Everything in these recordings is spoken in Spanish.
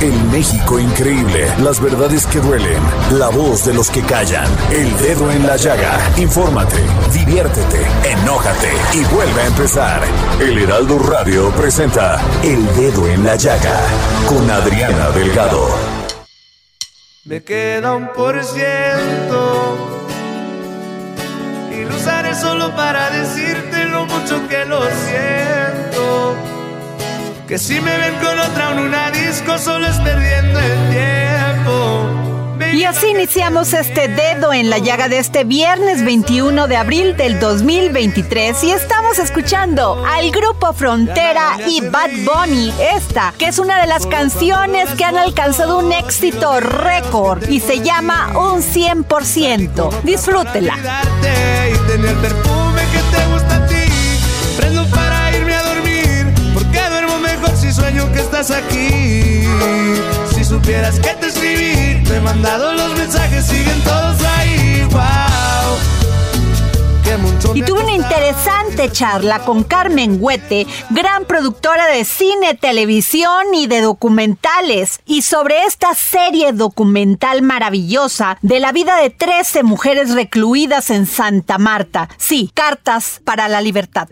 El México increíble, las verdades que duelen, la voz de los que callan, el dedo en la llaga. Infórmate, diviértete, enójate y vuelve a empezar. El Heraldo Radio presenta El Dedo en la Llaga con Adriana Delgado. Me queda un por ciento y lo usaré solo para decirte lo mucho que lo siento. Que si me ven con otra en una disco solo es perdiendo el tiempo. Y así iniciamos este dedo en la llaga de este viernes 21 de abril del 2023 y estamos escuchando al grupo Frontera y Bad Bunny, esta que es una de las canciones que han alcanzado un éxito récord y se llama Un 100%. Disfrútela. Si sueño que estás aquí. Si supieras que te escribí, te he mandado los mensajes, siguen todos ahí. Wow. Y tuve una interesante charla con Carmen Huete, gran productora de cine, televisión y de documentales, y sobre esta serie documental maravillosa de la vida de 13 mujeres recluidas en Santa Marta. Sí, cartas para la libertad.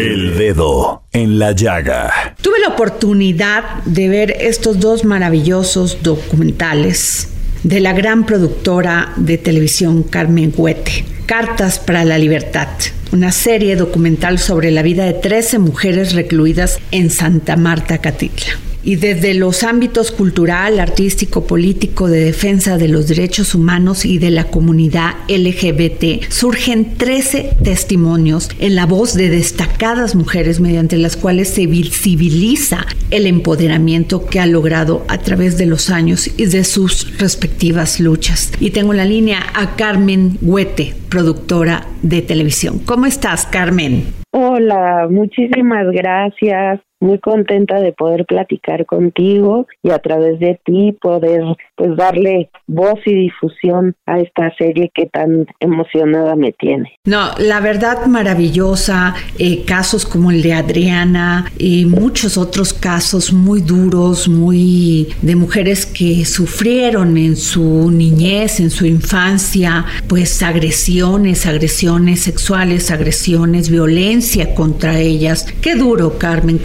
El Dedo en la Llaga. Tuve la oportunidad de ver estos dos maravillosos documentales de la gran productora de televisión Carmen Huete, Cartas para la Libertad, una serie documental sobre la vida de 13 mujeres recluidas en Santa Marta, Catitla. Y desde los ámbitos cultural, artístico, político, de defensa de los derechos humanos y de la comunidad LGBT, surgen 13 testimonios en la voz de destacadas mujeres mediante las cuales se visibiliza el empoderamiento que ha logrado a través de los años y de sus respectivas luchas. Y tengo en la línea a Carmen Huete, productora de televisión. ¿Cómo estás, Carmen? Hola, muchísimas gracias. Muy contenta de poder platicar contigo y a través de ti poder pues darle voz y difusión a esta serie que tan emocionada me tiene. No, la verdad maravillosa, eh, casos como el de Adriana y muchos otros casos muy duros, muy de mujeres que sufrieron en su niñez, en su infancia, pues agresiones, agresiones sexuales, agresiones, violencia contra ellas. Qué duro, Carmen,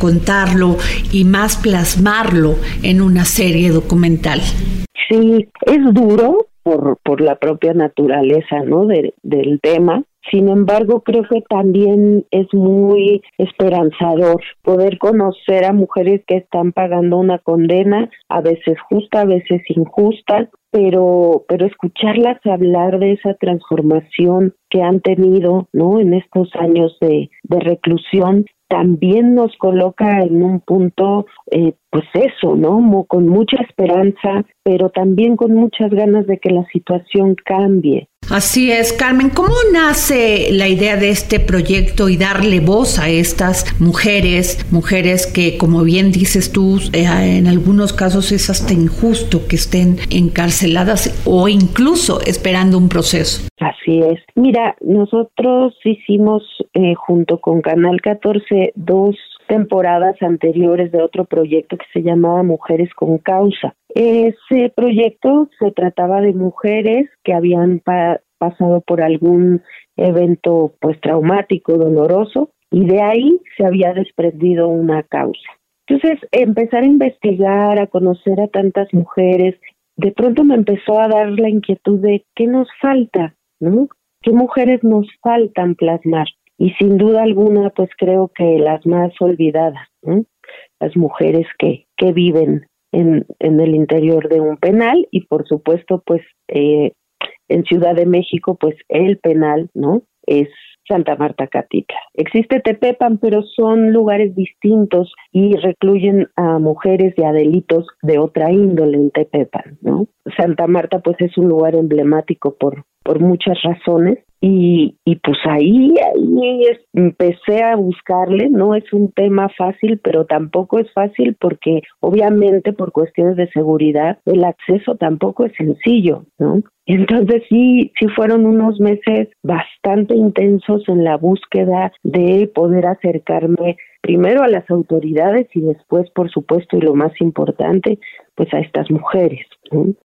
y más plasmarlo en una serie documental. Sí, es duro por, por la propia naturaleza, ¿no? De- del tema. Sin embargo, creo que también es muy esperanzador poder conocer a mujeres que están pagando una condena, a veces justa, a veces injusta, pero, pero escucharlas hablar de esa transformación que han tenido, ¿no? En estos años de, de reclusión, también nos coloca en un punto, eh, pues eso, ¿no? Mo- Con mucha esperanza, pero también con muchas ganas de que la situación cambie. Así es, Carmen. ¿Cómo nace la idea de este proyecto y darle voz a estas mujeres, mujeres que, como bien dices tú, eh, en algunos casos es hasta injusto que estén encarceladas o incluso esperando un proceso? Así es. Mira, nosotros hicimos eh, junto con Canal 14 dos temporadas anteriores de otro proyecto que se llamaba Mujeres con Causa. Ese proyecto se trataba de mujeres que habían pa- pasado por algún evento pues traumático, doloroso, y de ahí se había desprendido una causa. Entonces, empezar a investigar, a conocer a tantas mujeres, de pronto me empezó a dar la inquietud de qué nos falta, ¿no? ¿Qué mujeres nos faltan plasmar? Y sin duda alguna, pues creo que las más olvidadas, las mujeres que, que viven en, en el interior de un penal y por supuesto, pues eh, en Ciudad de México, pues el penal, ¿no? Es Santa Marta Catitla. Existe Tepepan, pero son lugares distintos y recluyen a mujeres y a delitos de otra índole en Tepepan, ¿no? Santa Marta pues es un lugar emblemático por por muchas razones y, y pues ahí, ahí empecé a buscarle, no es un tema fácil, pero tampoco es fácil porque obviamente por cuestiones de seguridad el acceso tampoco es sencillo, ¿no? Entonces sí, sí fueron unos meses bastante intensos en la búsqueda de poder acercarme primero a las autoridades y después, por supuesto, y lo más importante, pues a estas mujeres.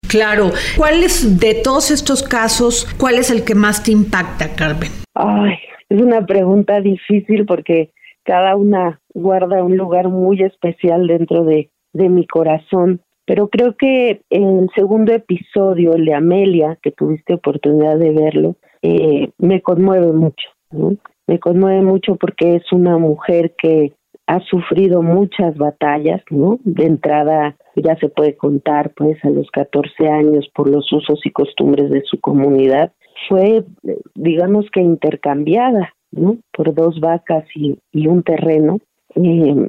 Claro. ¿Cuál es de todos estos casos, cuál es el que más te impacta, Carmen? Ay, es una pregunta difícil porque cada una guarda un lugar muy especial dentro de, de mi corazón. Pero creo que en el segundo episodio, el de Amelia, que tuviste oportunidad de verlo, eh, me conmueve mucho. ¿no? Me conmueve mucho porque es una mujer que ha sufrido muchas batallas, ¿no? De entrada ya se puede contar, pues a los 14 años por los usos y costumbres de su comunidad, fue, digamos que intercambiada, ¿no? Por dos vacas y, un terreno. Eh,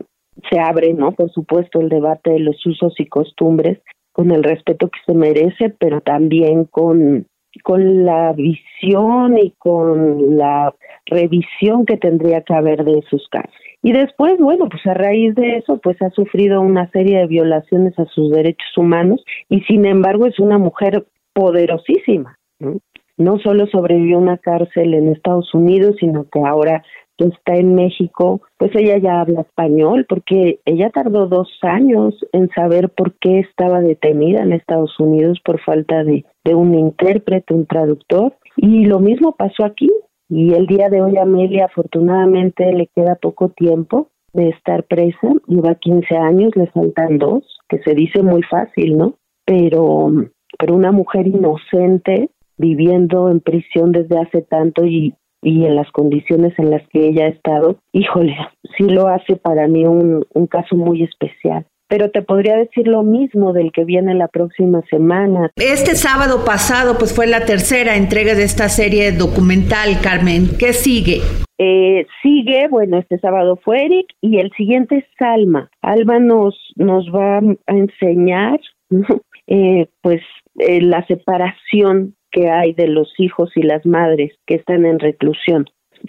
se abre, ¿no? Por supuesto, el debate de los usos y costumbres con el respeto que se merece, pero también con con la visión y con la revisión que tendría que haber de sus casos. Y después, bueno, pues a raíz de eso, pues ha sufrido una serie de violaciones a sus derechos humanos y sin embargo es una mujer poderosísima. ¿no? solo sobrevivió a una cárcel en Estados Unidos, sino que ahora está en México, pues ella ya habla español porque ella tardó dos años en saber por qué estaba detenida en Estados Unidos por falta de, de un intérprete, un traductor. Y lo mismo pasó aquí. Y el día de hoy Amelia afortunadamente le queda poco tiempo de estar presa, lleva 15 años, le faltan dos, que se dice muy fácil, ¿no? Pero, pero una mujer inocente viviendo en prisión desde hace tanto y, y en las condiciones en las que ella ha estado, híjole, sí lo hace para mí un, un caso muy especial pero te podría decir lo mismo del que viene la próxima semana. Este sábado pasado, pues fue la tercera entrega de esta serie documental, Carmen. ¿Qué sigue? Eh, sigue, bueno, este sábado fue Eric y el siguiente es Salma. Alma nos, nos va a enseñar, eh, pues, eh, la separación que hay de los hijos y las madres que están en reclusión.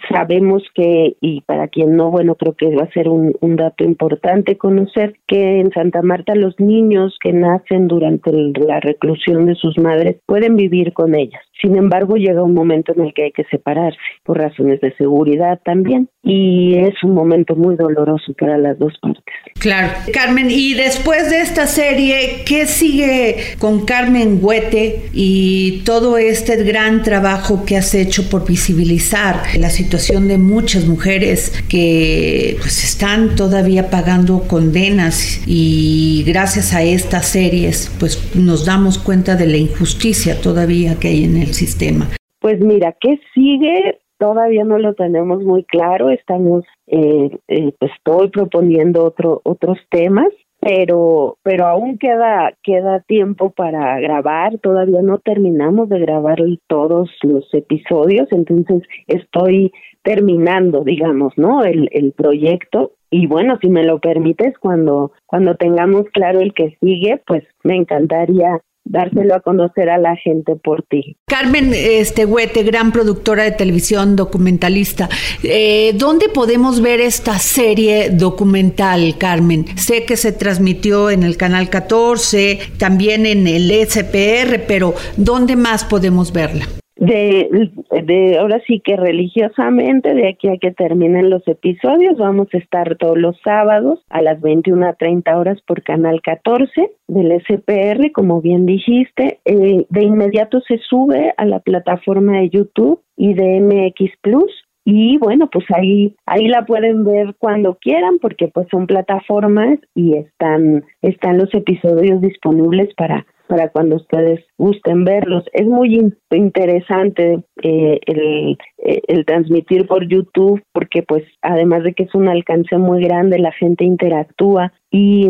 Sabemos que, y para quien no, bueno, creo que va a ser un, un dato importante conocer que en Santa Marta los niños que nacen durante la reclusión de sus madres pueden vivir con ellas. Sin embargo, llega un momento en el que hay que separarse por razones de seguridad también y es un momento muy doloroso para las dos partes. Claro. Carmen, y después de esta serie, ¿qué sigue con Carmen Huete y todo este gran trabajo que has hecho por visibilizar la situación de muchas mujeres que pues están todavía pagando condenas y gracias a estas series pues nos damos cuenta de la injusticia todavía que hay en el sistema? Pues mira, ¿qué sigue? Todavía no lo tenemos muy claro. Estamos, eh, eh, pues estoy proponiendo otro, otros temas, pero, pero aún queda, queda tiempo para grabar. Todavía no terminamos de grabar todos los episodios, entonces estoy terminando, digamos, ¿no? El, el proyecto y bueno, si me lo permites, cuando, cuando tengamos claro el que sigue, pues me encantaría dárselo a conocer a la gente por ti. Carmen este, Huete, gran productora de televisión, documentalista, eh, ¿dónde podemos ver esta serie documental, Carmen? Sé que se transmitió en el Canal 14, también en el SPR, pero ¿dónde más podemos verla? De, de ahora sí que religiosamente, de aquí a que terminen los episodios, vamos a estar todos los sábados a las 21.30 horas por Canal 14 del SPR, como bien dijiste. Eh, de inmediato se sube a la plataforma de YouTube y de MX Plus y bueno, pues ahí ahí la pueden ver cuando quieran porque pues son plataformas y están están los episodios disponibles para para cuando ustedes gusten verlos. Es muy interesante eh, el, eh, el transmitir por YouTube porque pues además de que es un alcance muy grande, la gente interactúa y,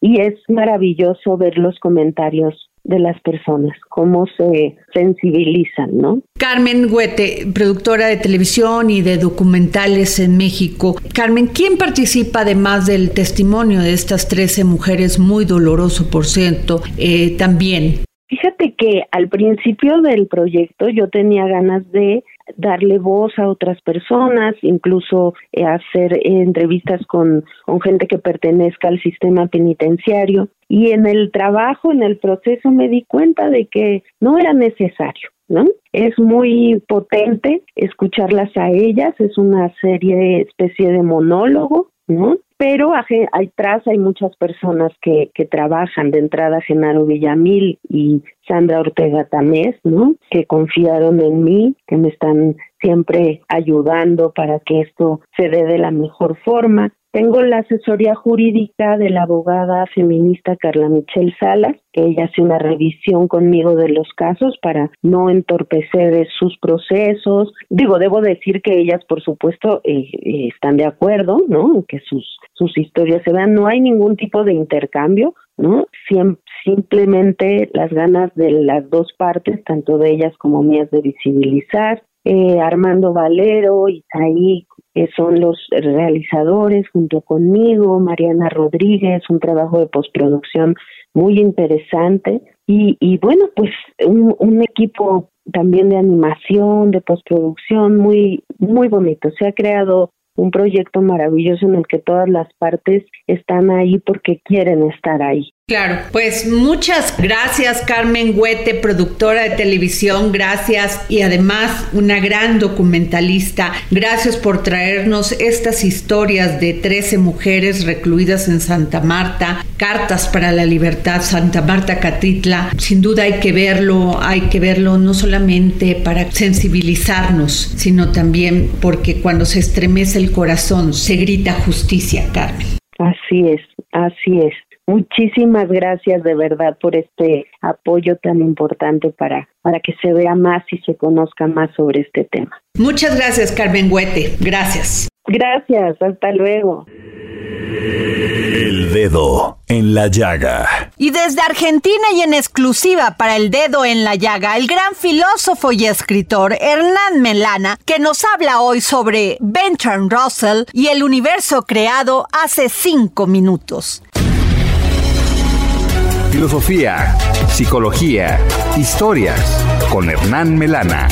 y es maravilloso ver los comentarios de las personas, cómo se sensibilizan, ¿no? Carmen Huete, productora de televisión y de documentales en México. Carmen, ¿quién participa además del testimonio de estas 13 mujeres, muy doloroso por ciento, eh, también? Fíjate que al principio del proyecto yo tenía ganas de darle voz a otras personas, incluso eh, hacer entrevistas con, con gente que pertenezca al sistema penitenciario. Y en el trabajo, en el proceso, me di cuenta de que no era necesario. ¿No? Es muy potente escucharlas a ellas, es una serie, especie de monólogo, ¿no? Pero atrás hay muchas personas que, que trabajan, de entrada Genaro Villamil y Sandra Ortega Tamés, ¿no? Que confiaron en mí, que me están siempre ayudando para que esto se dé de la mejor forma. Tengo la asesoría jurídica de la abogada feminista Carla Michelle Salas, que ella hace una revisión conmigo de los casos para no entorpecer sus procesos. Digo, debo decir que ellas, por supuesto, eh, eh, están de acuerdo, ¿no? Que sus, sus historias se vean. No hay ningún tipo de intercambio, ¿no? simplemente las ganas de las dos partes, tanto de ellas como mías, de visibilizar. Eh, Armando Valero, Isaí que son los realizadores junto conmigo, Mariana Rodríguez, un trabajo de postproducción muy interesante y, y bueno, pues un, un equipo también de animación, de postproducción muy muy bonito. Se ha creado un proyecto maravilloso en el que todas las partes están ahí porque quieren estar ahí. Claro, pues muchas gracias Carmen Huete, productora de televisión, gracias y además una gran documentalista. Gracias por traernos estas historias de 13 mujeres recluidas en Santa Marta, Cartas para la Libertad, Santa Marta Catitla. Sin duda hay que verlo, hay que verlo no solamente para sensibilizarnos, sino también porque cuando se estremece el corazón se grita justicia, Carmen. Así es, así es. Muchísimas gracias de verdad por este apoyo tan importante para, para que se vea más y se conozca más sobre este tema. Muchas gracias, Carmen Huete. Gracias. Gracias, hasta luego. El dedo en la llaga. Y desde Argentina y en exclusiva para el dedo en la llaga, el gran filósofo y escritor Hernán Melana, que nos habla hoy sobre Bertrand Russell y el universo creado hace cinco minutos filosofía, psicología, historias con Hernán Melana.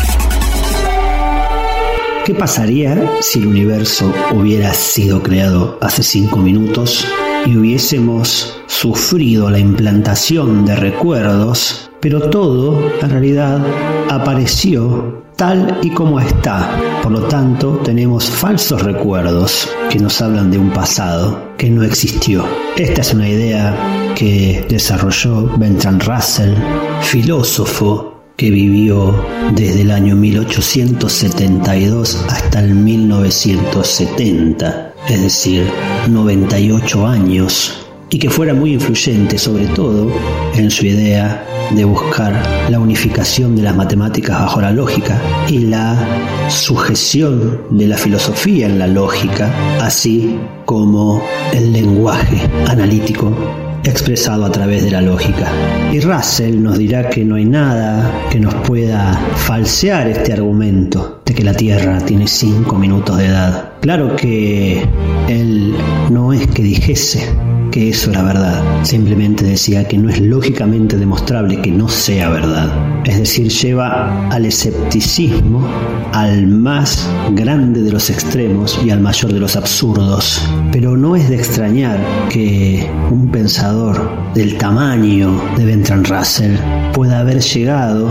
¿Qué pasaría si el universo hubiera sido creado hace cinco minutos y hubiésemos sufrido la implantación de recuerdos, pero todo en realidad apareció tal y como está. Por lo tanto, tenemos falsos recuerdos que nos hablan de un pasado que no existió. Esta es una idea que desarrolló Bertrand Russell, filósofo que vivió desde el año 1872 hasta el 1970, es decir, 98 años, y que fuera muy influyente sobre todo en su idea de buscar la unificación de las matemáticas bajo la lógica y la sujeción de la filosofía en la lógica, así como el lenguaje analítico expresado a través de la lógica. Y Russell nos dirá que no hay nada que nos pueda falsear este argumento de que la Tierra tiene cinco minutos de edad. Claro que él no es que dijese que eso era verdad, simplemente decía que no es lógicamente demostrable que no sea verdad. Es decir, lleva al escepticismo al más grande de los extremos y al mayor de los absurdos. Pero no es de extrañar que un pensador del tamaño de Bertrand Russell pueda haber llegado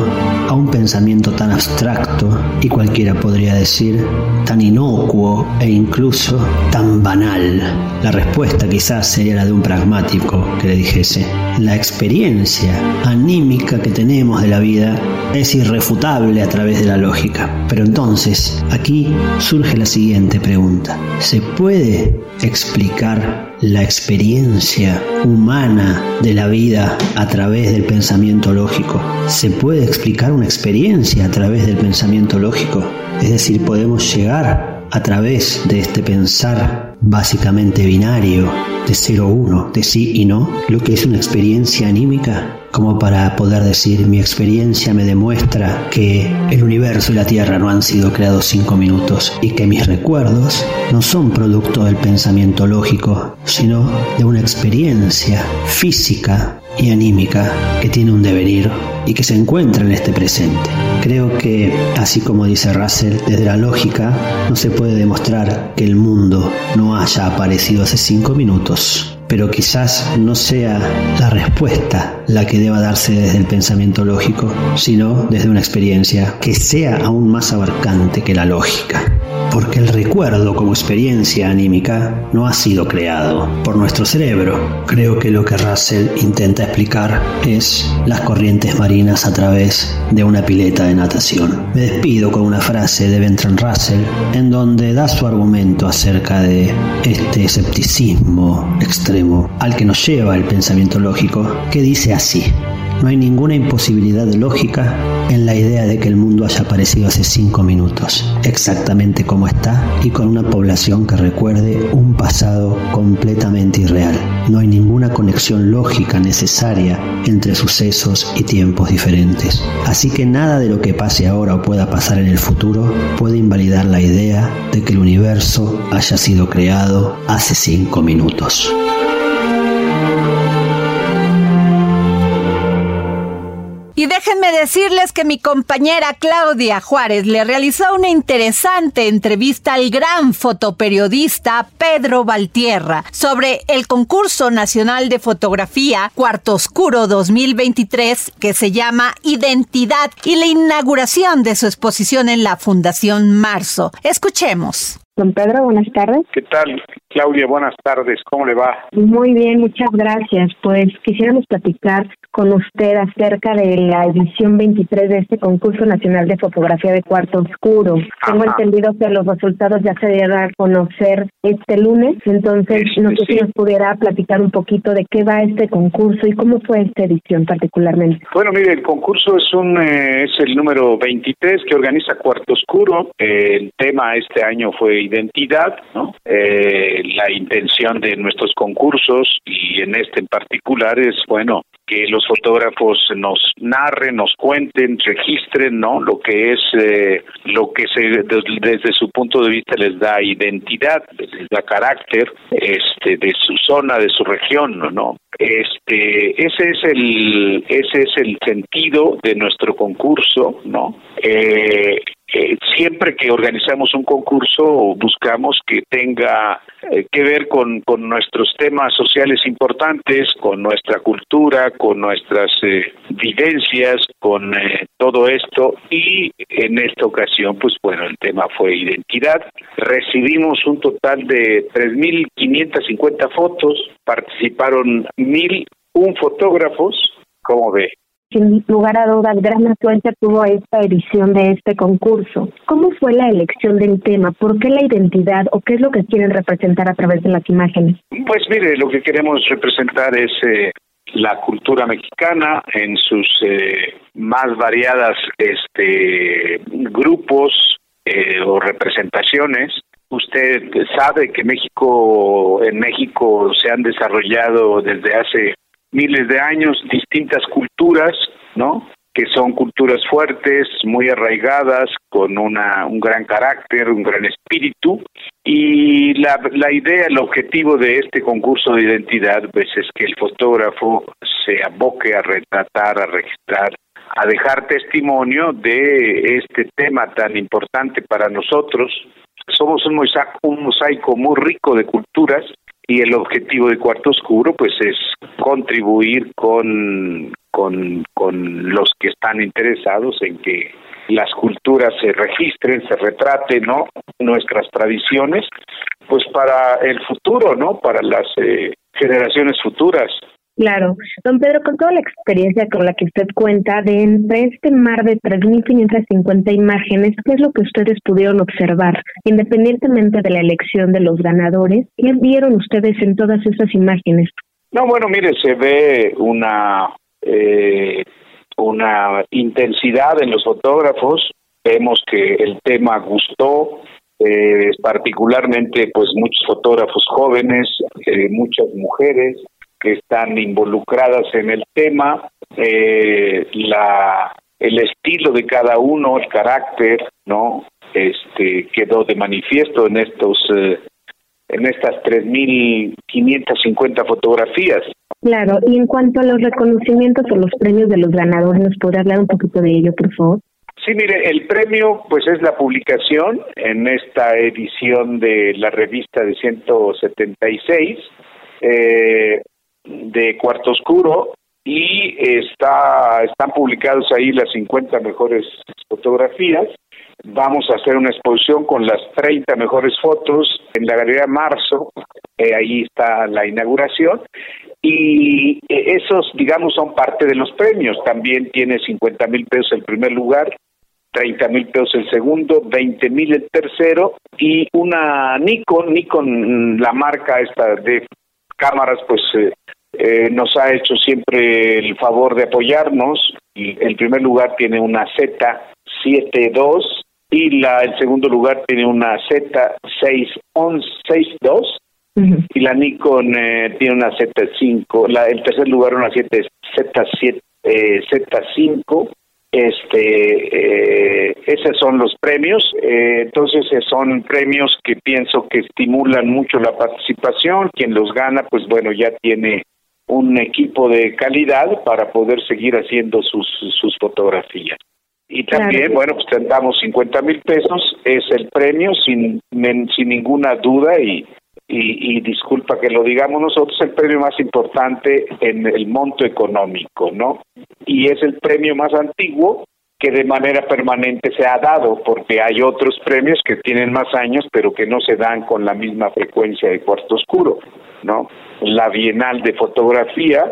a un pensamiento tan abstracto y cualquiera podría decir tan inocuo e incluso tan banal. La respuesta quizás sería la de de un pragmático que le dijese, la experiencia anímica que tenemos de la vida es irrefutable a través de la lógica. Pero entonces, aquí surge la siguiente pregunta. ¿Se puede explicar la experiencia humana de la vida a través del pensamiento lógico? ¿Se puede explicar una experiencia a través del pensamiento lógico? Es decir, podemos llegar a través de este pensar básicamente binario, de 0-1, de sí y no, lo que es una experiencia anímica, como para poder decir mi experiencia me demuestra que el universo y la Tierra no han sido creados cinco minutos y que mis recuerdos no son producto del pensamiento lógico, sino de una experiencia física y anímica que tiene un devenir y que se encuentra en este presente. Creo que, así como dice Russell, desde la lógica no se puede demostrar que el mundo no haya aparecido hace cinco minutos, pero quizás no sea la respuesta la que deba darse desde el pensamiento lógico, sino desde una experiencia que sea aún más abarcante que la lógica porque el recuerdo como experiencia anímica no ha sido creado por nuestro cerebro. Creo que lo que Russell intenta explicar es las corrientes marinas a través de una pileta de natación. Me despido con una frase de Bertrand Russell en donde da su argumento acerca de este escepticismo extremo al que nos lleva el pensamiento lógico, que dice así. No hay ninguna imposibilidad lógica en la idea de que el mundo haya aparecido hace cinco minutos, exactamente como está y con una población que recuerde un pasado completamente irreal. No hay ninguna conexión lógica necesaria entre sucesos y tiempos diferentes. Así que nada de lo que pase ahora o pueda pasar en el futuro puede invalidar la idea de que el universo haya sido creado hace cinco minutos. Déjenme decirles que mi compañera Claudia Juárez le realizó una interesante entrevista al gran fotoperiodista Pedro Valtierra sobre el concurso nacional de fotografía Cuarto Oscuro 2023 que se llama Identidad y la inauguración de su exposición en la Fundación Marzo. Escuchemos. Don Pedro, buenas tardes. ¿Qué tal, Claudia? Buenas tardes. ¿Cómo le va? Muy bien, muchas gracias. Pues quisiéramos platicar con usted acerca de la edición 23 de este concurso nacional de fotografía de cuarto oscuro. Tengo entendido que los resultados ya se dieron a conocer este lunes, entonces no sé si nos pudiera platicar un poquito de qué va este concurso y cómo fue esta edición particularmente. Bueno, mire, el concurso es un eh, es el número 23 que organiza Cuarto Oscuro. el tema este año fue identidad, ¿no? Eh, la intención de nuestros concursos y en este en particular es, bueno, que los fotógrafos nos narren, nos cuenten, registren, ¿no? Lo que es, eh, lo que se desde su punto de vista les da identidad, les da carácter, este, de su zona, de su región, ¿no? Este, ese es el, ese es el sentido de nuestro concurso, ¿no? Eh, eh, siempre que organizamos un concurso buscamos que tenga eh, que ver con, con, nuestros temas sociales importantes, con nuestra cultura, con nuestras eh, vivencias, con todo esto. Y en esta ocasión pues bueno el tema fue identidad. Recibimos un total de 3.550 fotos, participaron 1.001 fotógrafos, como ve, sin lugar a dudas, gran afluencia tuvo esta edición de este concurso. ¿Cómo fue la elección del tema? ¿Por qué la identidad o qué es lo que quieren representar a través de las imágenes? Pues mire, lo que queremos representar es eh, la cultura mexicana en sus eh, más variadas este, grupos eh, o representaciones. Usted sabe que México, en México se han desarrollado desde hace miles de años distintas culturas, ¿no? que son culturas fuertes, muy arraigadas, con una, un gran carácter, un gran espíritu. Y la, la idea, el objetivo de este concurso de identidad, pues es que el fotógrafo se aboque a retratar, a registrar, a dejar testimonio de este tema tan importante para nosotros. Somos un mosaico, un mosaico muy rico de culturas y el objetivo de Cuarto Oscuro pues es contribuir con, con, con los que están interesados en que las culturas se registren, se retraten, ¿no? Nuestras tradiciones, pues para el futuro, ¿no? Para las eh, generaciones futuras. Claro. Don Pedro, con toda la experiencia con la que usted cuenta, de entre este mar de 3.550 imágenes, ¿qué es lo que ustedes pudieron observar? Independientemente de la elección de los ganadores, ¿qué vieron ustedes en todas esas imágenes? No, bueno, mire, se ve una, eh, una intensidad en los fotógrafos. Vemos que el tema gustó, eh, particularmente pues muchos fotógrafos jóvenes, eh, muchas mujeres, que están involucradas en el tema, eh, la el estilo de cada uno, el carácter, ¿no? Este quedó de manifiesto en estos eh, en estas 3.550 fotografías. Claro, y en cuanto a los reconocimientos o los premios de los ganadores, ¿nos podría hablar un poquito de ello, por favor? Sí, mire, el premio pues es la publicación en esta edición de la revista de 176. Eh, de Cuarto Oscuro y está están publicados ahí las 50 mejores fotografías. Vamos a hacer una exposición con las 30 mejores fotos en la Galería Marzo, eh, ahí está la inauguración, y eh, esos, digamos, son parte de los premios. También tiene 50 mil pesos el primer lugar, 30 mil pesos el segundo, 20 mil el tercero, y una Nikon, Nikon, la marca esta de cámaras, pues eh, eh, nos ha hecho siempre el favor de apoyarnos. El primer lugar tiene una Z72 y la, el segundo lugar tiene una Z662 y la Nikon eh, tiene una Z5. La, el tercer lugar una Z, Z7, eh, Z5 este eh, esos son los premios. Eh, entonces eh, son premios que pienso que estimulan mucho la participación. Quien los gana pues bueno ya tiene un equipo de calidad para poder seguir haciendo sus sus fotografías. Y también bueno pues damos 50 mil pesos es el premio sin sin ninguna duda y y, disculpa que lo digamos nosotros, el premio más importante en el monto económico, ¿no? Y es el premio más antiguo que de manera permanente se ha dado, porque hay otros premios que tienen más años, pero que no se dan con la misma frecuencia de cuarto oscuro, ¿no? La Bienal de Fotografía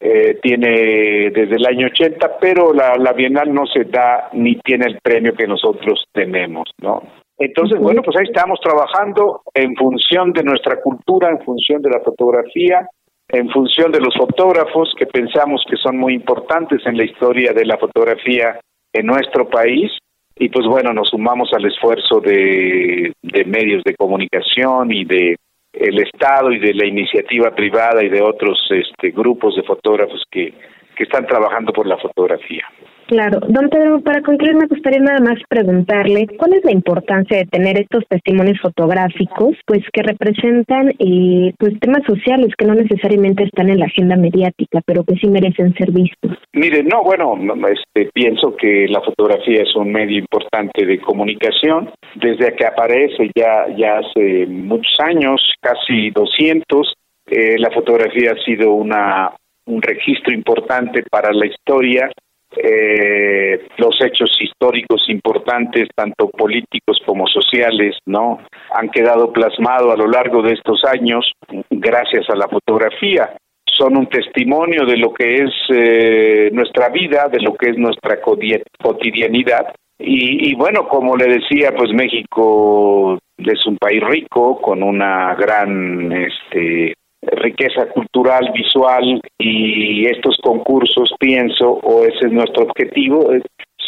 eh, tiene desde el año 80, pero la Bienal no se da ni tiene el premio que nosotros tenemos, ¿no? Entonces, bueno, pues ahí estamos trabajando en función de nuestra cultura, en función de la fotografía, en función de los fotógrafos que pensamos que son muy importantes en la historia de la fotografía en nuestro país. Y pues bueno, nos sumamos al esfuerzo de, de medios de comunicación y de el Estado y de la iniciativa privada y de otros este, grupos de fotógrafos que, que están trabajando por la fotografía. Claro. Don Pedro, para concluir me gustaría nada más preguntarle cuál es la importancia de tener estos testimonios fotográficos, pues que representan eh, pues temas sociales que no necesariamente están en la agenda mediática, pero que sí merecen ser vistos. Mire, no, bueno, este, pienso que la fotografía es un medio importante de comunicación. Desde que aparece ya, ya hace muchos años, casi 200, eh, la fotografía ha sido una un registro importante para la historia eh, los hechos históricos importantes, tanto políticos como sociales, ¿no? Han quedado plasmados a lo largo de estos años gracias a la fotografía. Son un testimonio de lo que es eh, nuestra vida, de lo que es nuestra cotidianidad. Y, y bueno, como le decía, pues México es un país rico, con una gran este, riqueza cultural, visual y estos concursos, pienso, o ese es nuestro objetivo,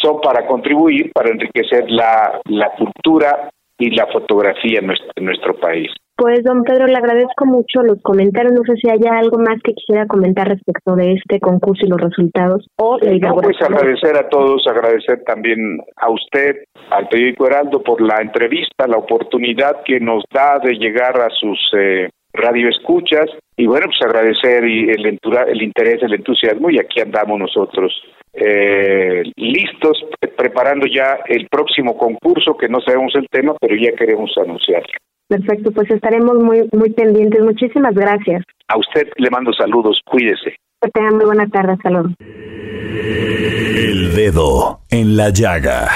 son para contribuir, para enriquecer la, la cultura y la fotografía en nuestro, en nuestro país. Pues, don Pedro, le agradezco mucho los comentarios. No sé si hay algo más que quisiera comentar respecto de este concurso y los resultados. O no, pues agradecer a todos, agradecer también a usted, al periódico Heraldo, por la entrevista, la oportunidad que nos da de llegar a sus eh, radio escuchas y bueno, pues agradecer el, el interés, el entusiasmo y aquí andamos nosotros eh, listos, preparando ya el próximo concurso, que no sabemos el tema, pero ya queremos anunciarlo. Perfecto, pues estaremos muy, muy pendientes. Muchísimas gracias. A usted le mando saludos, cuídese. Que tenga muy buena tarde, saludos. El dedo en la llaga.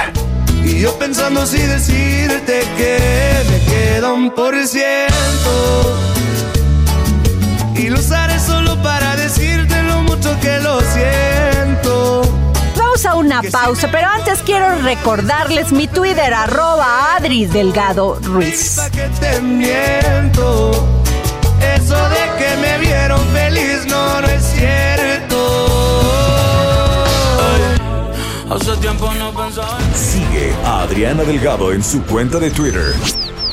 Y yo pensando si decirte que me queda un por ciento lo usaré solo para decirte lo mucho que lo siento. Vamos a una pausa, pero antes quiero recordarles mi Twitter, arroba Adri Delgado Ruiz. que te miento. Eso de que me vieron feliz no, no es cierto. Hace tiempo no pensaba Sigue a Adriana Delgado en su cuenta de Twitter.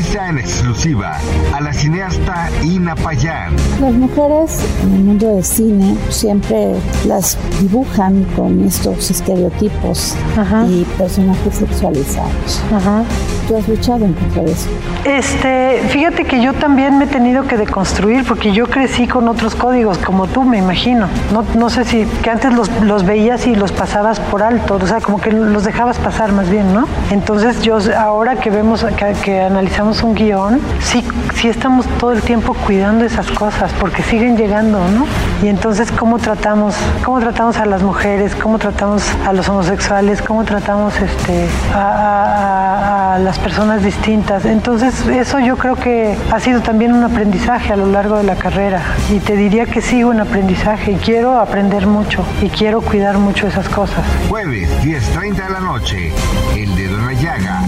entrevista en exclusiva a la cineasta Ina Payán. Las mujeres en el mundo del cine siempre las dibujan con estos estereotipos y personajes sexualizados. ¿Tú has luchado en contra de eso? Este, fíjate que yo también me he tenido que deconstruir porque yo crecí con otros códigos, como tú, me imagino. No, no sé si que antes los, los veías y los pasabas por alto, o sea, como que los dejabas pasar más bien, ¿no? Entonces yo ahora que vemos, que, que analizamos un guion, sí, sí estamos todo el tiempo cuidando esas cosas porque siguen llegando, ¿no? Y entonces cómo tratamos, cómo tratamos a las mujeres, cómo tratamos a los homosexuales, cómo tratamos este, a, las personas distintas. Entonces eso yo creo que ha sido también un aprendizaje a lo largo de la carrera y te diría que sigo en aprendizaje y quiero aprender mucho y quiero cuidar mucho esas cosas. Jueves, 10.30 de la noche. El dedo en la llaga.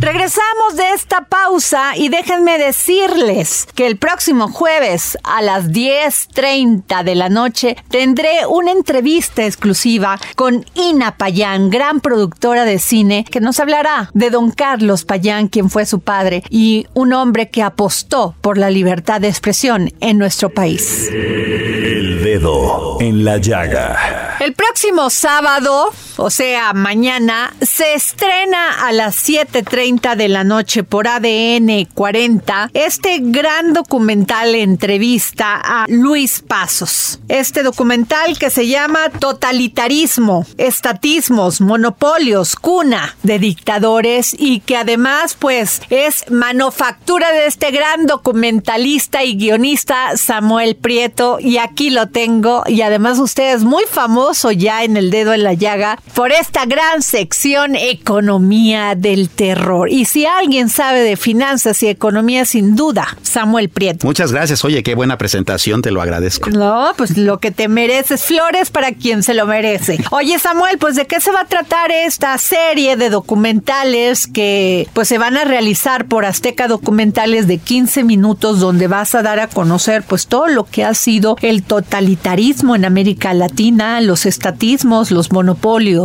Regresamos de esta pausa y déjenme decirles que el próximo jueves a las 10.30 de la noche tendré una entrevista exclusiva con Ina Payán, gran productora de cine, que nos hablará de don Carlos Payán, quien fue su padre y un hombre que apostó por la libertad de expresión en nuestro país. El dedo en la llaga. El próximo sábado, o sea, mañana, se estrena a las 7.30 de la noche por ADN 40 este gran documental entrevista a Luis Pasos. Este documental que se llama Totalitarismo, Estatismos, Monopolios, Cuna de Dictadores y que además pues es manufactura de este gran documentalista y guionista Samuel Prieto y aquí lo tengo y además usted es muy famoso ya en el dedo en la llaga por esta gran sección economía del terror y si alguien sabe de finanzas y economía sin duda Samuel Prieto. Muchas gracias. Oye, qué buena presentación, te lo agradezco. No, pues lo que te mereces, flores para quien se lo merece. Oye, Samuel, pues de qué se va a tratar esta serie de documentales que pues se van a realizar por Azteca Documentales de 15 minutos donde vas a dar a conocer pues todo lo que ha sido el totalitarismo en América Latina, los estatismos, los monopolios.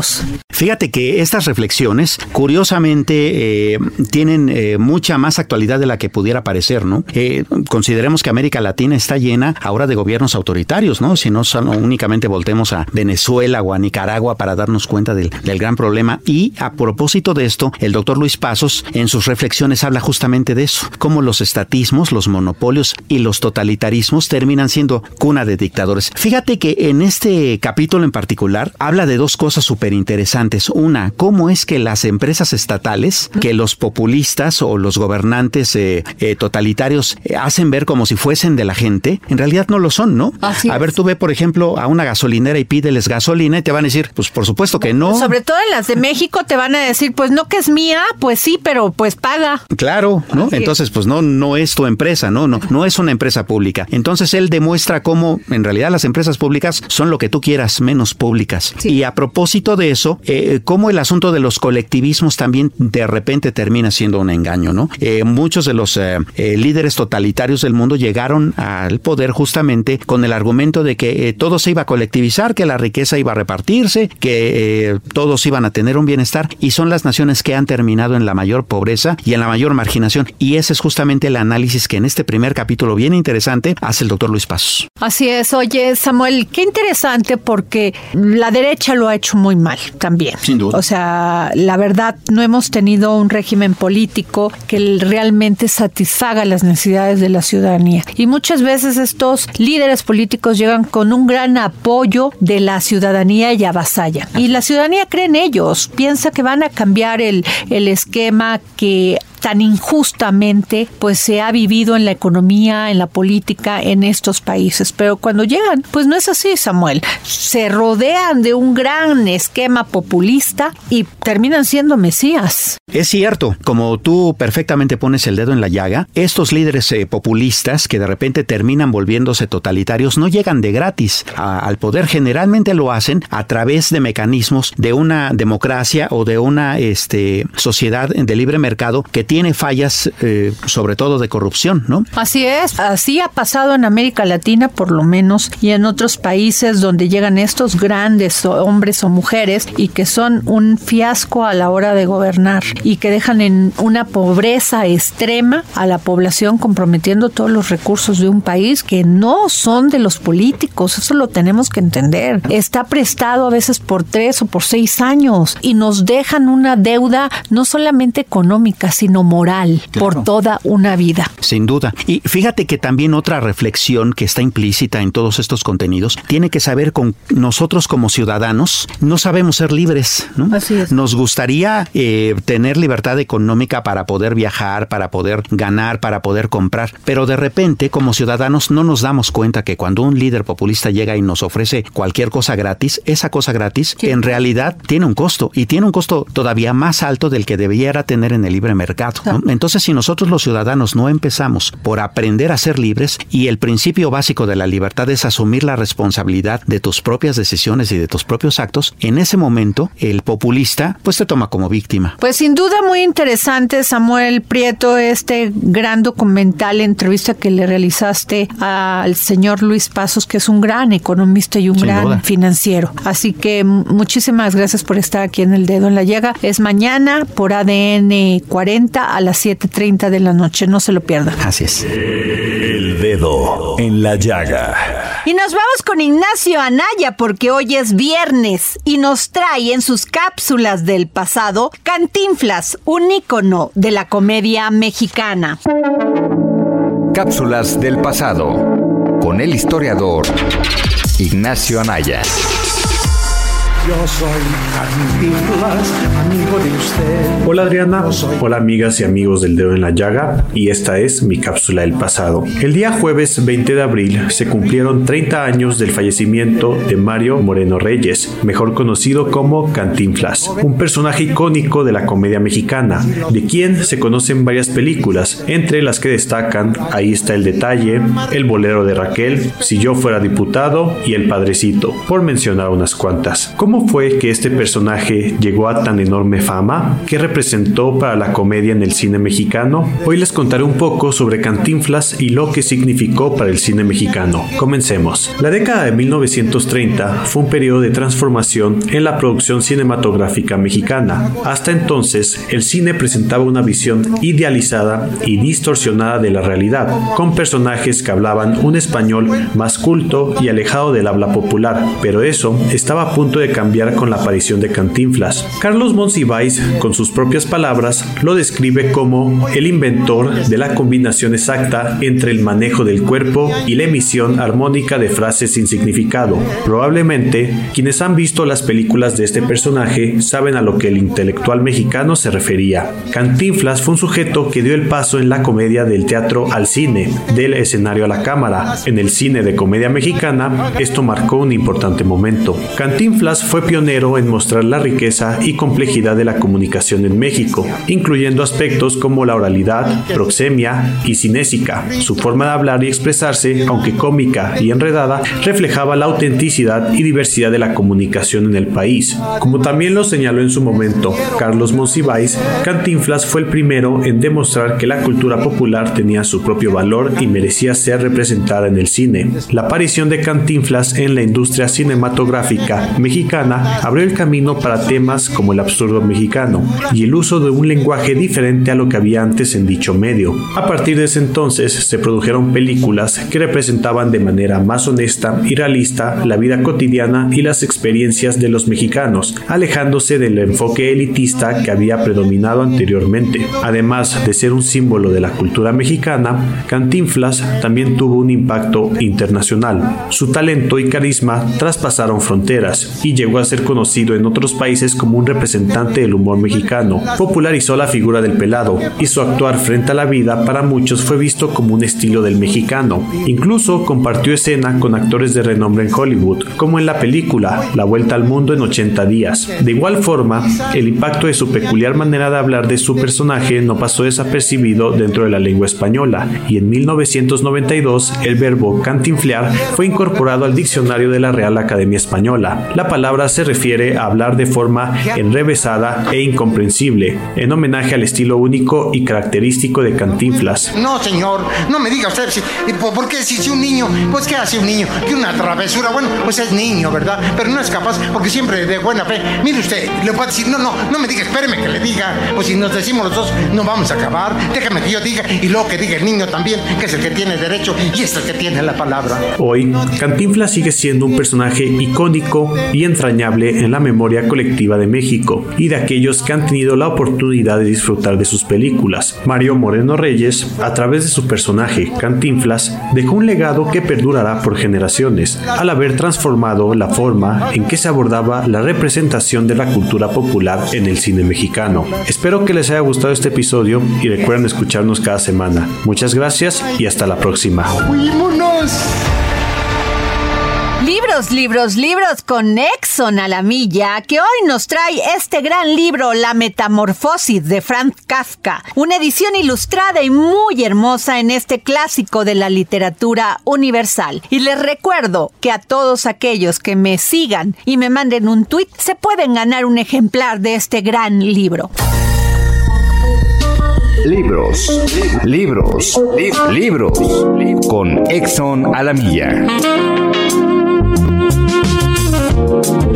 Fíjate que estas reflexiones, curiosamente, eh, tienen eh, mucha más actualidad de la que pudiera parecer, ¿no? Eh, consideremos que América Latina está llena ahora de gobiernos autoritarios, ¿no? Si no únicamente voltemos a Venezuela o a Nicaragua para darnos cuenta del, del gran problema. Y a propósito de esto, el doctor Luis Pasos en sus reflexiones habla justamente de eso, cómo los estatismos, los monopolios y los totalitarismos terminan siendo cuna de dictadores. Fíjate que en este capítulo en particular habla de dos cosas súper interesantes. Una, cómo es que las empresas estatales, que los populistas o los gobernantes eh, eh, totalitarios eh, hacen ver como si fuesen de la gente, en realidad no lo son, ¿no? a ver, tú ve, por ejemplo, a una gasolinera y pídeles gasolina y te van a decir, pues por supuesto que no. Sobre todo en las de México te van a decir, pues no que es mía, pues sí, pero pues paga. Claro, ¿no? Entonces, pues no, no es tu empresa, ¿no? No, no es una empresa pública. Entonces él demuestra cómo en realidad las empresas públicas son lo que tú quieras, menos públicas. Y a propósito de eso, eh, cómo el asunto de los colectivismos también de repente termina siendo un engaño, ¿no? Eh, muchos de los eh, líderes totalitarios del mundo llegaron al poder justamente con el argumento de que todo se iba a colectivizar, que la riqueza iba a repartirse, que todos iban a tener un bienestar y son las naciones que han terminado en la mayor pobreza y en la mayor marginación. Y ese es justamente el análisis que en este primer capítulo bien interesante hace el doctor Luis Pasos. Así es, oye Samuel, qué interesante porque la derecha lo ha hecho muy mal también. Sin duda. O sea, la verdad, no hemos tenido un régimen político que realmente satisfaga las necesidades de la ciudadanía. Y muchas veces estos líderes políticos llegan con un gran apoyo de la ciudadanía y avasallan. Y la ciudadanía cree en ellos, piensa que van a cambiar el, el esquema que tan injustamente pues se ha vivido en la economía, en la política en estos países. Pero cuando llegan, pues no es así, Samuel. Se rodean de un gran esquema populista y terminan siendo mesías. Es cierto, como tú perfectamente pones el dedo en la llaga, estos líderes eh, populistas que de repente terminan volviéndose totalitarios no llegan de gratis al poder. Generalmente lo hacen a través de mecanismos de una democracia o de una este, sociedad de libre mercado que tiene tiene fallas, eh, sobre todo de corrupción, ¿no? Así es, así ha pasado en América Latina, por lo menos, y en otros países donde llegan estos grandes hombres o mujeres y que son un fiasco a la hora de gobernar y que dejan en una pobreza extrema a la población comprometiendo todos los recursos de un país que no son de los políticos, eso lo tenemos que entender. Está prestado a veces por tres o por seis años y nos dejan una deuda no solamente económica, sino moral por toda una vida. Sin duda. Y fíjate que también otra reflexión que está implícita en todos estos contenidos tiene que saber con nosotros como ciudadanos no sabemos ser libres, ¿no? Así es. Nos gustaría eh, tener libertad económica para poder viajar, para poder ganar, para poder comprar, pero de repente como ciudadanos no nos damos cuenta que cuando un líder populista llega y nos ofrece cualquier cosa gratis, esa cosa gratis en realidad tiene un costo y tiene un costo todavía más alto del que debiera tener en el libre mercado. Entonces, si nosotros los ciudadanos no empezamos por aprender a ser libres, y el principio básico de la libertad es asumir la responsabilidad de tus propias decisiones y de tus propios actos, en ese momento el populista pues te toma como víctima. Pues sin duda muy interesante, Samuel Prieto, este gran documental, entrevista que le realizaste al señor Luis Pasos, que es un gran economista y un gran financiero. Así que muchísimas gracias por estar aquí en el dedo en la llaga. Es mañana por ADN 40 a las 7.30 de la noche. No se lo pierdan. Así es. El dedo en la llaga. Y nos vamos con Ignacio Anaya porque hoy es viernes y nos trae en sus cápsulas del pasado Cantinflas, un ícono de la comedia mexicana. Cápsulas del pasado con el historiador Ignacio Anaya. Yo soy amigo de usted. Hola Adriana, hola amigas y amigos del dedo en la llaga y esta es mi cápsula del pasado. El día jueves 20 de abril se cumplieron 30 años del fallecimiento de Mario Moreno Reyes, mejor conocido como Cantinflas, un personaje icónico de la comedia mexicana, de quien se conocen varias películas, entre las que destacan Ahí está el detalle, El bolero de Raquel, Si yo fuera diputado y El padrecito, por mencionar unas cuantas. ¿Cómo fue que este personaje llegó a tan enorme fama? ¿Qué representó para la comedia en el cine mexicano? Hoy les contaré un poco sobre Cantinflas y lo que significó para el cine mexicano. Comencemos. La década de 1930 fue un periodo de transformación en la producción cinematográfica mexicana. Hasta entonces, el cine presentaba una visión idealizada y distorsionada de la realidad, con personajes que hablaban un español más culto y alejado del habla popular, pero eso estaba a punto de cambiar cambiar con la aparición de Cantinflas. Carlos Monsiváis, con sus propias palabras, lo describe como el inventor de la combinación exacta entre el manejo del cuerpo y la emisión armónica de frases sin significado. Probablemente, quienes han visto las películas de este personaje saben a lo que el intelectual mexicano se refería. Cantinflas fue un sujeto que dio el paso en la comedia del teatro al cine, del escenario a la cámara. En el cine de comedia mexicana, esto marcó un importante momento. Cantinflas fue pionero en mostrar la riqueza y complejidad de la comunicación en México, incluyendo aspectos como la oralidad, proxemia y cinésica. Su forma de hablar y expresarse, aunque cómica y enredada, reflejaba la autenticidad y diversidad de la comunicación en el país. Como también lo señaló en su momento Carlos Monsiváis, Cantinflas fue el primero en demostrar que la cultura popular tenía su propio valor y merecía ser representada en el cine. La aparición de Cantinflas en la industria cinematográfica mexicana abrió el camino para temas como el absurdo mexicano y el uso de un lenguaje diferente a lo que había antes en dicho medio. A partir de ese entonces se produjeron películas que representaban de manera más honesta y realista la vida cotidiana y las experiencias de los mexicanos, alejándose del enfoque elitista que había predominado anteriormente. Además de ser un símbolo de la cultura mexicana, Cantinflas también tuvo un impacto internacional. Su talento y carisma traspasaron fronteras y llegó a ser conocido en otros países como un representante del humor mexicano. Popularizó la figura del pelado y su actuar frente a la vida para muchos fue visto como un estilo del mexicano. Incluso compartió escena con actores de renombre en Hollywood, como en la película La Vuelta al Mundo en 80 días. De igual forma, el impacto de su peculiar manera de hablar de su personaje no pasó desapercibido dentro de la lengua española, y en 1992 el verbo cantinflear fue incorporado al diccionario de la Real Academia Española. La palabra se refiere a hablar de forma enrevesada e incomprensible, en homenaje al estilo único y característico de Cantinflas. No, señor, no me diga usted, ¿por qué si, si un niño, pues qué hace un niño? Que una travesura, bueno, pues es niño, ¿verdad? Pero no es capaz, porque siempre de buena fe. Mire usted, le puedo decir, no, no, no me diga, espéreme que le diga, pues si nos decimos los dos, no vamos a acabar, déjame que yo diga, y luego que diga el niño también, que es el que tiene derecho y es el que tiene la palabra. Hoy, Cantinflas sigue siendo un personaje icónico y en la memoria colectiva de México y de aquellos que han tenido la oportunidad de disfrutar de sus películas. Mario Moreno Reyes, a través de su personaje Cantinflas, dejó un legado que perdurará por generaciones, al haber transformado la forma en que se abordaba la representación de la cultura popular en el cine mexicano. Espero que les haya gustado este episodio y recuerden escucharnos cada semana. Muchas gracias y hasta la próxima. Libros, libros, libros con Exxon a la milla, que hoy nos trae este gran libro, La Metamorfosis de Franz Kafka, una edición ilustrada y muy hermosa en este clásico de la literatura universal. Y les recuerdo que a todos aquellos que me sigan y me manden un tweet se pueden ganar un ejemplar de este gran libro. Libros, libros, libros, con Exxon a la milla. Thank you.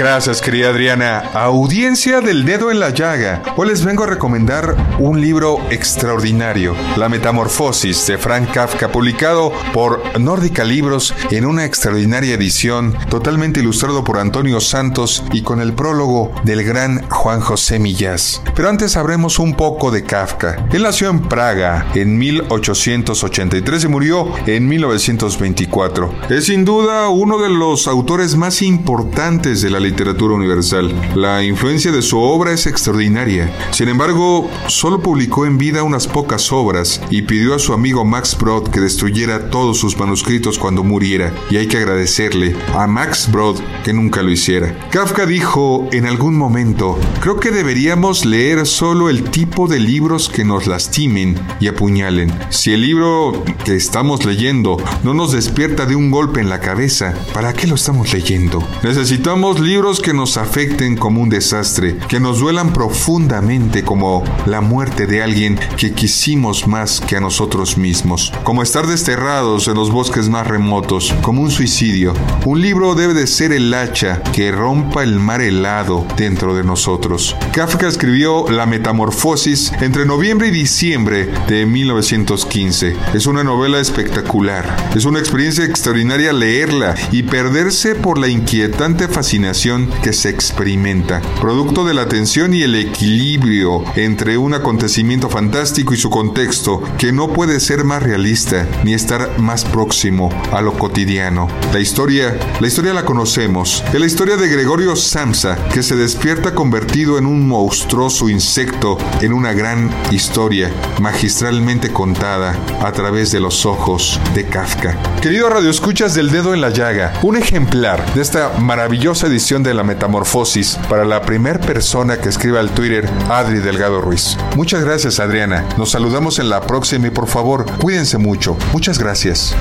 Gracias, querida Adriana. Audiencia del dedo en la llaga. Hoy les vengo a recomendar un libro extraordinario, La Metamorfosis de Frank Kafka, publicado por Nórdica Libros en una extraordinaria edición, totalmente ilustrado por Antonio Santos y con el prólogo del gran Juan José Millás. Pero antes sabremos un poco de Kafka. Él nació en Praga en 1883 y murió en 1924. Es sin duda uno de los autores más importantes de la literatura universal. La influencia de su obra es extraordinaria. Sin embargo, solo publicó en vida unas pocas obras y pidió a su amigo Max Brod que destruyera todos sus manuscritos cuando muriera. Y hay que agradecerle a Max Brod que nunca lo hiciera. Kafka dijo en algún momento, creo que deberíamos leer solo el tipo de libros que nos lastimen y apuñalen. Si el libro que estamos leyendo no nos despierta de un golpe en la cabeza, ¿para qué lo estamos leyendo? Necesitamos libros libros que nos afecten como un desastre, que nos duelan profundamente como la muerte de alguien que quisimos más que a nosotros mismos, como estar desterrados en los bosques más remotos, como un suicidio. Un libro debe de ser el hacha que rompa el mar helado dentro de nosotros. Kafka escribió La Metamorfosis entre noviembre y diciembre de 1915. Es una novela espectacular. Es una experiencia extraordinaria leerla y perderse por la inquietante fascinación que se experimenta, producto de la tensión y el equilibrio entre un acontecimiento fantástico y su contexto, que no puede ser más realista ni estar más próximo a lo cotidiano. La historia, la historia la conocemos. Es la historia de Gregorio Samsa, que se despierta convertido en un monstruoso insecto en una gran historia, magistralmente contada a través de los ojos de Kafka. Querido Radio Escuchas del Dedo en la Llaga, un ejemplar de esta maravillosa edición de La Metamorfosis para la primer persona que escriba al Twitter, Adri Delgado Ruiz. Muchas gracias, Adriana. Nos saludamos en la próxima y por favor, cuídense mucho. Muchas gracias.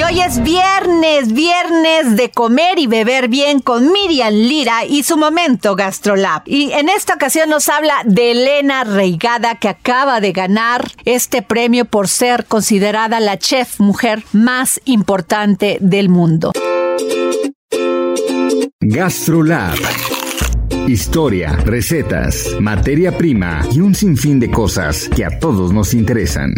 Y hoy es viernes, viernes de comer y beber bien con Miriam Lira y su momento GastroLab. Y en esta ocasión nos habla de Elena Reigada que acaba de ganar este premio por ser considerada la chef mujer más importante del mundo. GastroLab. Historia, recetas, materia prima y un sinfín de cosas que a todos nos interesan.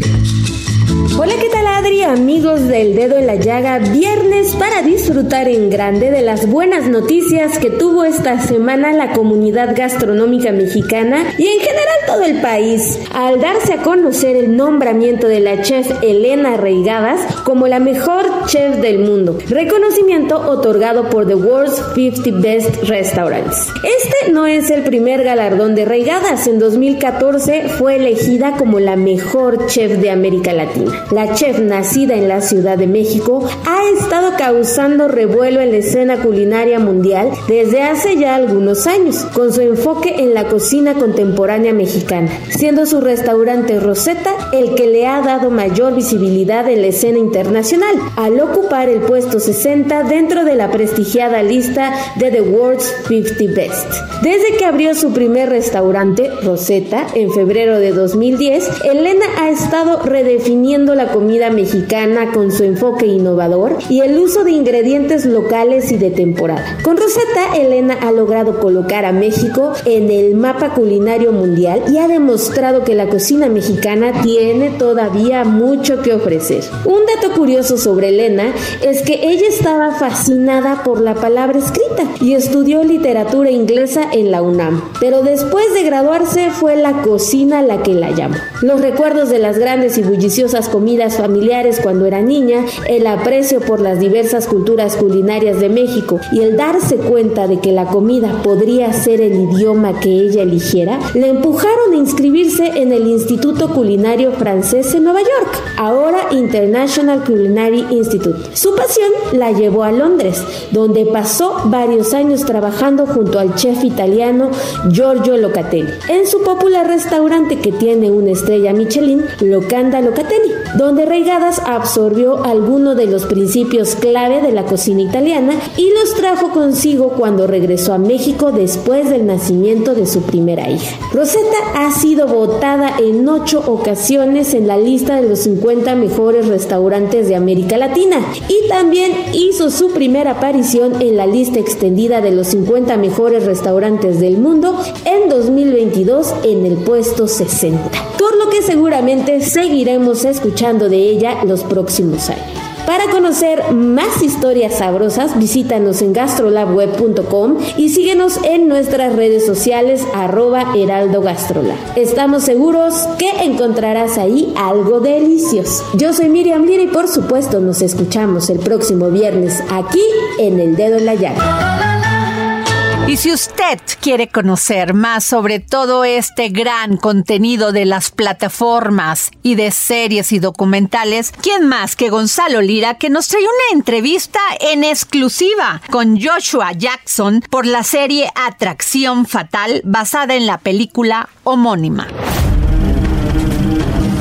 Hola, ¿qué tal Adri? Amigos del dedo en la llaga, viernes para disfrutar en grande de las buenas noticias que tuvo esta semana la comunidad gastronómica mexicana y en general todo el país, al darse a conocer el nombramiento de la chef Elena Reigadas como la mejor chef del mundo, reconocimiento otorgado por The World's 50 Best Restaurants. Este no es el primer galardón de Reigadas, en 2014 fue elegida como la mejor chef de América Latina. La chef nacida en la Ciudad de México ha estado causando revuelo en la escena culinaria mundial desde hace ya algunos años, con su enfoque en la cocina contemporánea mexicana, siendo su restaurante Rosetta el que le ha dado mayor visibilidad en la escena internacional, al ocupar el puesto 60 dentro de la prestigiada lista de The World's 50 Best. Desde que abrió su primer restaurante, Rosetta, en febrero de 2010, Elena ha estado redefiniendo la comida mexicana con su enfoque innovador y el uso de ingredientes locales y de temporada. Con Rosetta, Elena ha logrado colocar a México en el mapa culinario mundial y ha demostrado que la cocina mexicana tiene todavía mucho que ofrecer. Un dato curioso sobre Elena es que ella estaba fascinada por la palabra escrita y estudió literatura inglesa en la UNAM, pero después de graduarse fue la cocina la que la llamó. Los recuerdos de las grandes y bulliciosas comidas familiares cuando era niña, el aprecio por las diversas culturas culinarias de México y el darse cuenta de que la comida podría ser el idioma que ella eligiera, le empujaron a inscribirse en el Instituto Culinario Francés en Nueva York, ahora International Culinary Institute. Su pasión la llevó a Londres, donde pasó varios años trabajando junto al chef italiano Giorgio Locatelli, en su popular restaurante que tiene una estrella Michelin, Locanda Locatelli, donde Reigadas absorbió algunos de los principios clave de la cocina italiana y los trajo consigo cuando regresó a México después del nacimiento de su primera hija. Rosetta ha sido votada en ocho ocasiones en la lista de los 50 mejores restaurantes de América Latina y también hizo su primera aparición en la lista extendida de los 50 mejores restaurantes del mundo en 2022 en el puesto 60, por lo que seguramente seguiremos escuchando de ella los próximos años. Para conocer más historias sabrosas, visítanos en gastrolabweb.com y síguenos en nuestras redes sociales arroba heraldo gastrolab. Estamos seguros que encontrarás ahí algo delicioso. Yo soy Miriam Lira y por supuesto nos escuchamos el próximo viernes aquí en El Dedo en la Llaga. Y si usted quiere conocer más sobre todo este gran contenido de las plataformas y de series y documentales, ¿quién más que Gonzalo Lira que nos trae una entrevista en exclusiva con Joshua Jackson por la serie Atracción Fatal basada en la película homónima?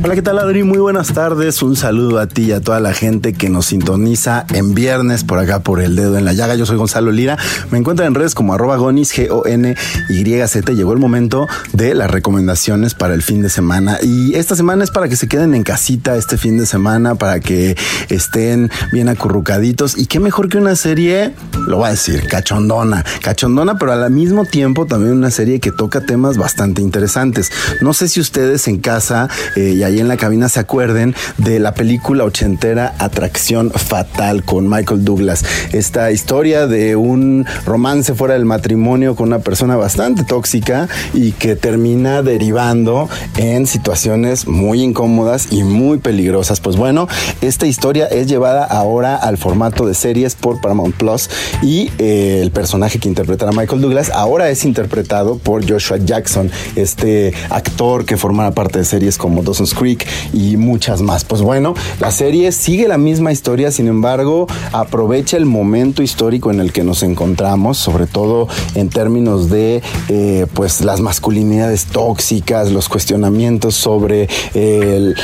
Hola, ¿qué tal Adri? Muy buenas tardes. Un saludo a ti y a toda la gente que nos sintoniza en viernes por acá por el dedo en la llaga. Yo soy Gonzalo Lira. Me encuentran en redes como arroba gonis, G-O-N-Y-Z. Llegó el momento de las recomendaciones para el fin de semana. Y esta semana es para que se queden en casita este fin de semana, para que estén bien acurrucaditos. Y qué mejor que una serie, lo voy a decir, cachondona. Cachondona, pero al mismo tiempo también una serie que toca temas bastante interesantes. No sé si ustedes en casa eh, y ahí en la cabina se acuerden de la película ochentera Atracción Fatal con Michael Douglas. Esta historia de un romance fuera del matrimonio con una persona bastante tóxica y que termina derivando en situaciones muy incómodas y muy peligrosas. Pues bueno, esta historia es llevada ahora al formato de series por Paramount Plus y eh, el personaje que interpretará Michael Douglas ahora es interpretado por Joshua Jackson, este actor que forma parte de series como Dawson's Creek y muchas más. Pues bueno, la serie sigue la misma historia, sin embargo, aprovecha el momento histórico en el que nos encontramos, sobre todo en términos de eh, pues las masculinidades tóxicas, los cuestionamientos sobre eh,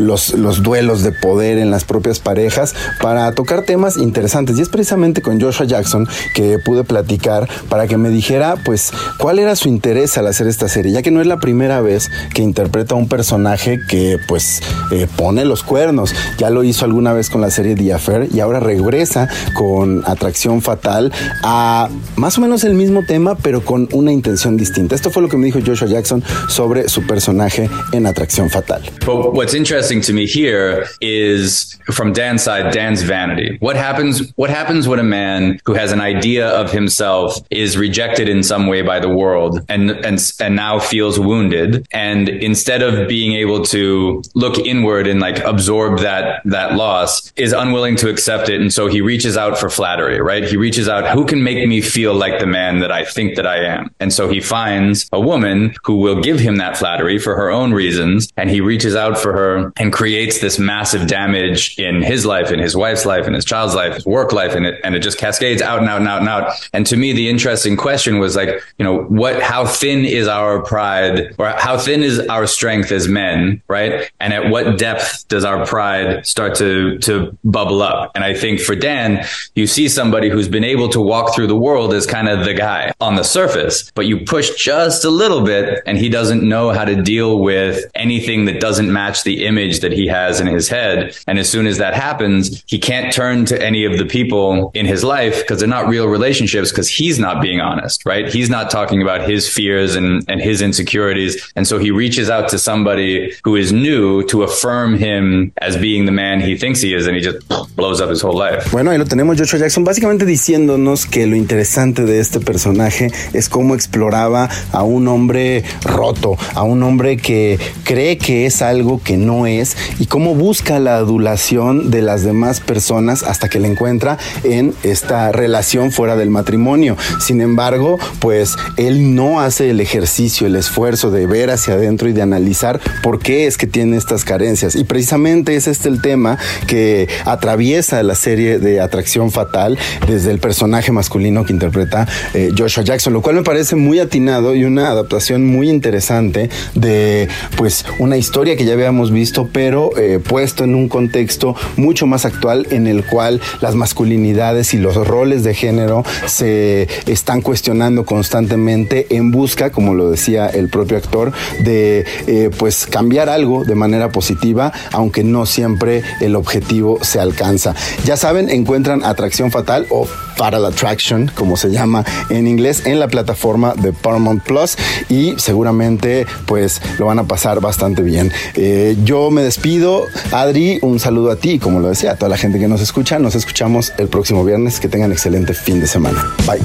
los, los duelos de poder en las propias parejas, para tocar temas interesantes. Y es precisamente con Joshua Jackson que pude platicar para que me dijera pues cuál era su interés al hacer esta serie, ya que no es la primera vez que interpreta a un personaje que pues eh, pone los cuernos. Ya lo hizo alguna vez con la serie The Affair y ahora regresa con Atracción Fatal a más o menos el mismo tema, pero con una intención distinta. Esto fue lo que me dijo Joshua Jackson sobre su personaje en Atracción Fatal. But what's interesting to me here is from Dan's side, Dan's vanity. What happens? What happens when a man who has an idea of himself is rejected in some way by the world and and and now feels wounded, and instead of being able to look inward and like absorb that that loss is unwilling to accept it. And so he reaches out for flattery right? He reaches out who can make me feel like the man that i think that i am? And so he finds a woman who will give him that flattery for her own reasons. And he reaches out for her and creates this massive damage in his life in his wife's life in his child's life his work life and it and it just cascades out and out and out and out. And to me the interesting question was like you know what how thin is our pride or how thin is our strength as men right? And at what depth does our pride start to to bubble up? And I think for Dan, you see somebody who's been able to walk through the world as kind of the guy on the surface, but you push just a little bit and he doesn't know how to deal with anything that doesn't match the image that he has in his head. And as soon as that happens, he can't turn to any of the people in his life because they're not real relationships because he's not being honest, right? He's not talking about his fears and, and his insecurities. And so he reaches out to somebody who is new to affirm him as being the man he thinks he is, and he just blows up his whole life. Bueno, ahí lo tenemos Joshua Jackson básicamente diciéndonos que lo interesante de este personaje es cómo exploraba a un hombre roto, a un hombre que cree que es algo que no es y cómo busca la adulación de las demás personas hasta que la encuentra en esta relación fuera del matrimonio. Sin embargo, pues él no hace el ejercicio, el esfuerzo de ver hacia adentro y de analizar por qué es que tiene estas carencias. Y precisamente es este el tema que atraviesa la serie de Atracción Fatal desde el personaje masculino que interpreta eh, Joshua Jackson, lo cual me parece muy atinado y una adaptación muy interesante de pues una historia que ya habíamos visto, pero eh, puesto en un contexto mucho más actual en el cual las masculinidades y los roles de género se están cuestionando constantemente en busca, como lo decía el propio actor, de eh, pues cambiar algo de manera positiva, aunque no siempre el objetivo se alcanza. Ya saben, encuentran Atracción Fatal o Fatal Attraction, como se llama en inglés, en la plataforma de Paramount Plus y seguramente pues lo van a pasar bastante bien. Eh, yo me despido, Adri, un saludo a ti, como lo decía, a toda la gente que nos escucha, nos escuchamos el próximo viernes, que tengan excelente fin de semana. Bye.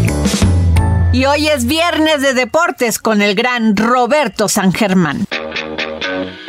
Y hoy es viernes de deportes con el gran Roberto San Germán.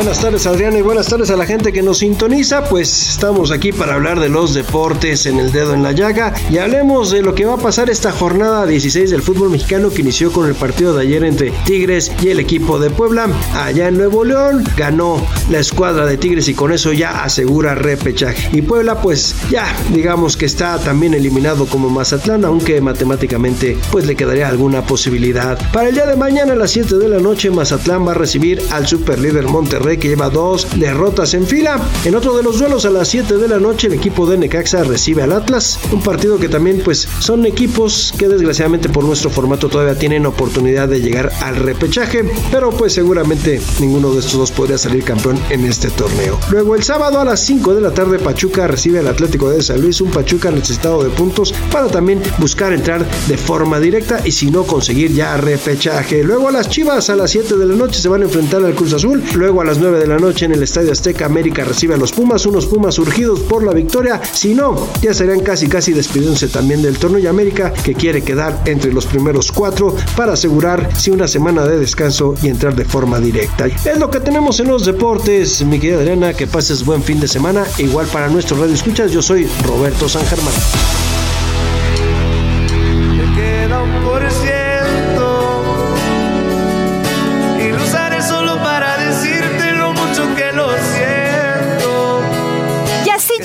Buenas tardes Adriana y buenas tardes a la gente que nos sintoniza. Pues estamos aquí para hablar de los deportes en el dedo en la llaga y hablemos de lo que va a pasar esta jornada 16 del fútbol mexicano que inició con el partido de ayer entre Tigres y el equipo de Puebla. Allá en Nuevo León ganó la escuadra de Tigres y con eso ya asegura repechaje. Y Puebla pues ya digamos que está también eliminado como Mazatlán, aunque matemáticamente pues le quedaría alguna posibilidad. Para el día de mañana a las 7 de la noche Mazatlán va a recibir al superlíder Monterrey que lleva dos derrotas en fila. En otro de los duelos a las 7 de la noche el equipo de Necaxa recibe al Atlas, un partido que también pues son equipos que desgraciadamente por nuestro formato todavía tienen oportunidad de llegar al repechaje, pero pues seguramente ninguno de estos dos podría salir campeón en este torneo. Luego el sábado a las 5 de la tarde Pachuca recibe al Atlético de San Luis, un Pachuca necesitado de puntos para también buscar entrar de forma directa y si no conseguir ya repechaje. Luego a las Chivas a las 7 de la noche se van a enfrentar al Cruz Azul, luego a las 9 de la noche en el Estadio Azteca América recibe a los Pumas, unos Pumas surgidos por la victoria, si no ya serían casi casi despidiéndose también del torneo y América que quiere quedar entre los primeros cuatro para asegurar si una semana de descanso y entrar de forma directa. Es lo que tenemos en los deportes, mi querida Adriana, que pases buen fin de semana, igual para nuestro radio escuchas, yo soy Roberto San Germán.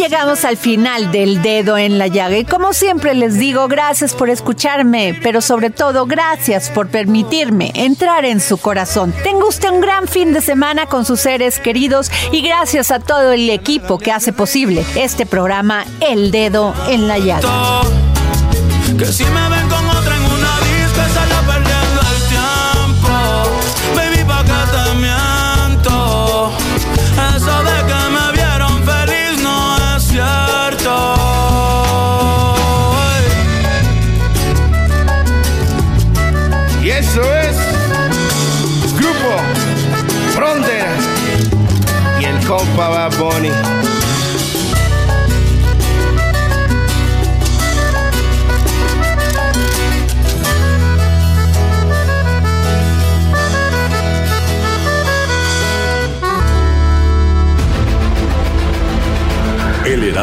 Llegamos al final del dedo en la llaga y como siempre les digo, gracias por escucharme, pero sobre todo gracias por permitirme entrar en su corazón. Tenga usted un gran fin de semana con sus seres queridos y gracias a todo el equipo que hace posible este programa El Dedo en la Llaga. Si me